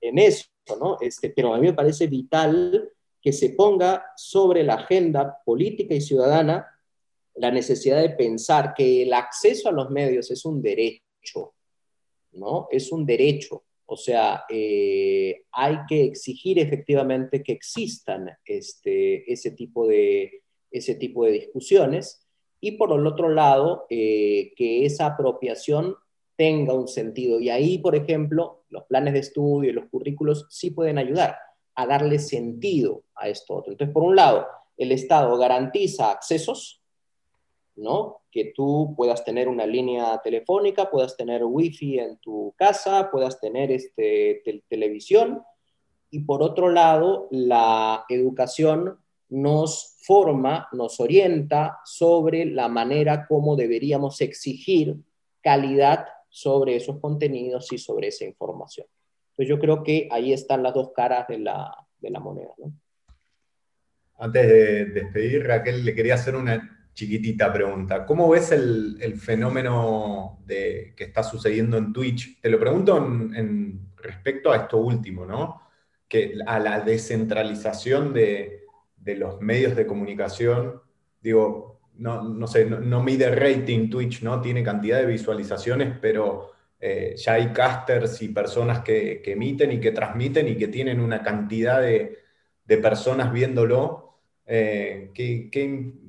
en, eso, ¿no? Este, pero a mí me parece vital que se ponga sobre la agenda política y ciudadana la necesidad de pensar que el acceso a los medios es un derecho, ¿no? Es un derecho. O sea, eh, hay que exigir efectivamente que existan este, ese, tipo de, ese tipo de discusiones y por el otro lado, eh, que esa apropiación tenga un sentido. Y ahí, por ejemplo, los planes de estudio y los currículos sí pueden ayudar a darle sentido a esto otro. Entonces, por un lado, el Estado garantiza accesos, ¿no? Que tú puedas tener una línea telefónica, puedas tener wifi en tu casa, puedas tener este, televisión. Y por otro lado, la educación nos forma, nos orienta sobre la manera como deberíamos exigir calidad sobre esos contenidos y sobre esa información. Entonces yo creo que ahí están las dos caras de la, moneda. Antes de despedir, Raquel, le quería hacer una chiquitita pregunta. ¿Cómo ves el, fenómeno de, que está sucediendo en Twitch? Te lo pregunto en, respecto a esto último, ¿no? Que a la descentralización de, los medios de comunicación, digo, no, sé, no, mide rating Twitch, ¿no? Tiene cantidad de visualizaciones, pero eh, ya hay casters y personas que, emiten y que transmiten y que tienen una cantidad de personas viéndolo eh, ¿qué,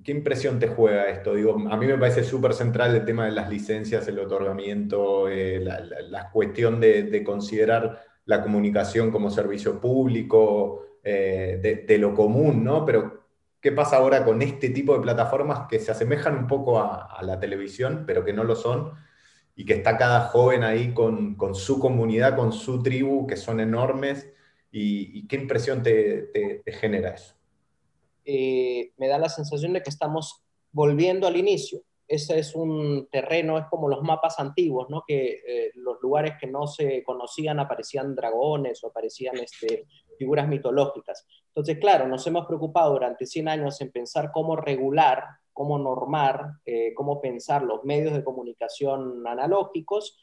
impresión te juega esto? Digo, a mí me parece súper central el tema de las licencias, el otorgamiento, eh, la, cuestión de, considerar la comunicación como servicio público, eh, de, lo común, ¿no? Pero, ¿qué pasa ahora con este tipo de plataformas que se asemejan un poco a, la televisión, pero que no lo son? Y que está cada joven ahí con, su comunidad, con su tribu, que son enormes. ¿Y, qué impresión te genera eso? Eh, me da la sensación de que estamos volviendo al inicio. Ese es un terreno, es como los mapas antiguos, ¿no? que eh, los lugares que no se conocían aparecían dragones o aparecían este, figuras mitológicas. Entonces, claro, nos hemos preocupado durante 100 años en pensar cómo regular, cómo normar, eh, cómo pensar los medios de comunicación analógicos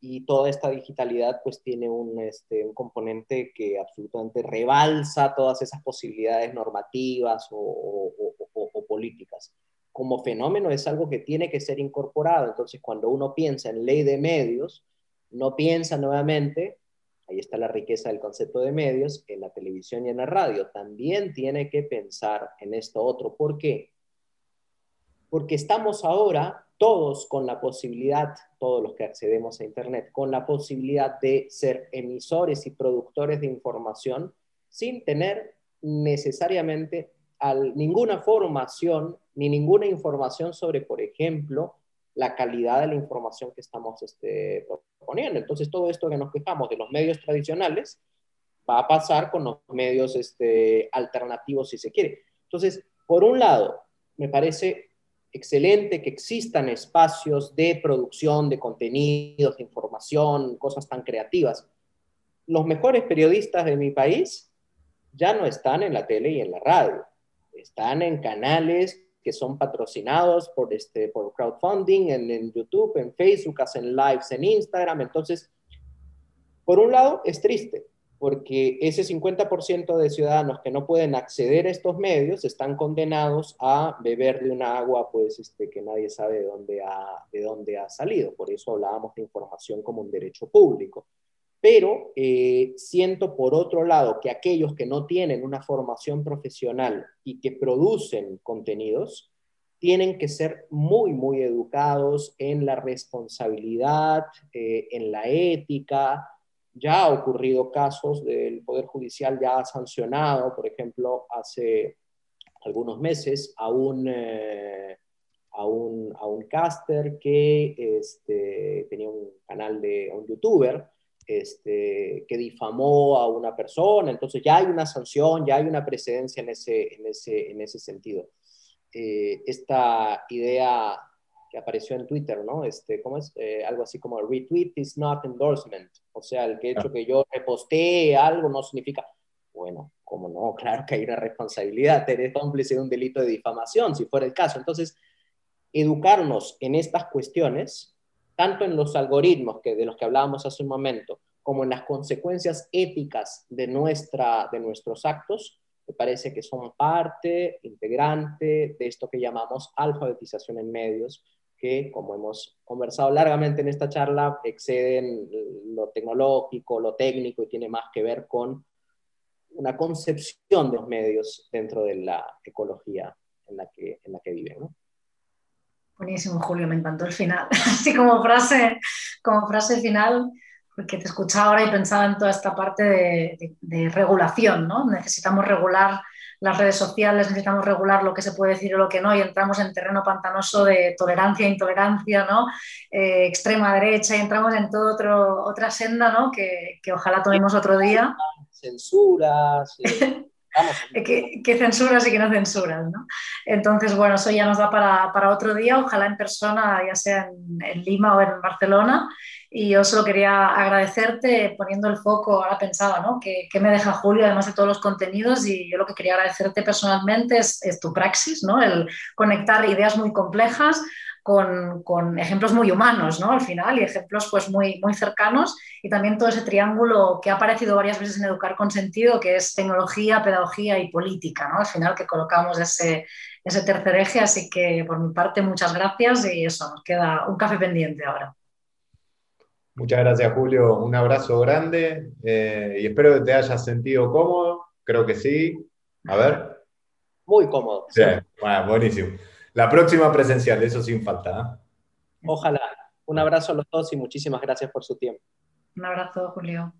y toda esta digitalidad pues tiene un, este, un componente que absolutamente rebalsa todas esas posibilidades normativas o, políticas. Como fenómeno es algo que tiene que ser incorporado, entonces cuando uno piensa en ley de medios, no piensa nuevamente, ahí está la riqueza del concepto de medios, en la televisión y en la radio, también tiene que pensar en esto otro. ¿Por qué? Porque estamos ahora todos con la posibilidad, todos los que accedemos a Internet, con la posibilidad de ser emisores y productores de información sin tener necesariamente ninguna formación ni ninguna información sobre, por ejemplo, la calidad de la información que estamos este, proponiendo. Entonces, todo esto que nos quejamos de los medios tradicionales va a pasar con los medios este, alternativos, si se quiere. Entonces, por un lado, me parece excelente que existan espacios de producción de contenidos, de información, cosas tan creativas. Los mejores periodistas de mi país ya no están en la tele y en la radio, están en canales que son patrocinados por, este, por crowdfunding en, en YouTube, en Facebook, hacen lives en Instagram. Entonces, por un lado, es triste, porque ese 50% de ciudadanos que no pueden acceder a estos medios están condenados a beber de una agua pues, este, que nadie sabe de dónde, ha, de dónde ha salido. Por eso hablábamos de información como un derecho público. Pero eh, siento por otro lado que aquellos que no tienen una formación profesional y que producen contenidos, tienen que ser muy, muy educados en la responsabilidad, eh, en la ética, ya ha ocurrido casos del Poder Judicial, ya ha sancionado, por ejemplo, hace algunos meses a un, eh, a un, a un, caster que este, tenía un canal de un youtuber este, que difamó a una persona, entonces ya hay una sanción, ya hay una precedencia en ese, en ese, en ese sentido. Eh, esta idea que apareció en Twitter, ¿no? Este, ¿Cómo es? Eh, algo así como retweet is not endorsement. O sea, el que hecho que yo repostee algo no significa, bueno, como no, claro que hay una responsabilidad, eres cómplice de un delito de difamación, si fuera el caso. Entonces, educarnos en estas cuestiones, tanto en los algoritmos que, de los que hablábamos hace un momento, como en las consecuencias éticas de, nuestra, de nuestros actos, me parece que son parte integrante de esto que llamamos alfabetización en medios, que, como hemos conversado largamente en esta charla, exceden lo tecnológico, lo técnico y tiene más que ver con una concepción de los medios dentro de la ecología en la que, en la que viven. ¿no? Buenísimo, Julio, me encantó el final. Así como frase, como frase final, porque te escuchaba ahora y pensaba en toda esta parte de, de regulación, ¿no? Necesitamos regular las redes sociales, necesitamos regular lo que se puede decir o lo que no, y entramos en terreno pantanoso de tolerancia, intolerancia, ¿no? Eh, extrema derecha, y entramos en toda otra senda, ¿no? Que, que, ojalá tomemos otro día. Censuras. que, que, censuras y que no censuras, ¿no? Entonces, bueno, eso ya nos da para, para otro día, ojalá en persona, ya sea en, Lima o en Barcelona, y yo solo quería agradecerte poniendo el foco, ahora pensaba, ¿no? ¿Qué, me deja Julio además de todos los contenidos? Y yo lo que quería agradecerte personalmente es, tu praxis, ¿no? El conectar ideas muy complejas con, con, ejemplos muy humanos, ¿no? Al final, y ejemplos pues muy, muy cercanos, y también todo ese triángulo que ha aparecido varias veces en Educar con Sentido, que es tecnología, pedagogía y política, ¿no? Al final que colocamos ese, ese tercer eje, así que por mi parte muchas gracias y eso, nos queda un café pendiente ahora. Muchas gracias, Julio. Un abrazo grande eh, y espero que te hayas sentido cómodo. Creo que sí. A ver. Muy cómodo. Sí. Bueno, buenísimo. La próxima presencial, eso sin falta. ¿eh? Ojalá. Un abrazo a los dos y muchísimas gracias por su tiempo. Un abrazo, Julio.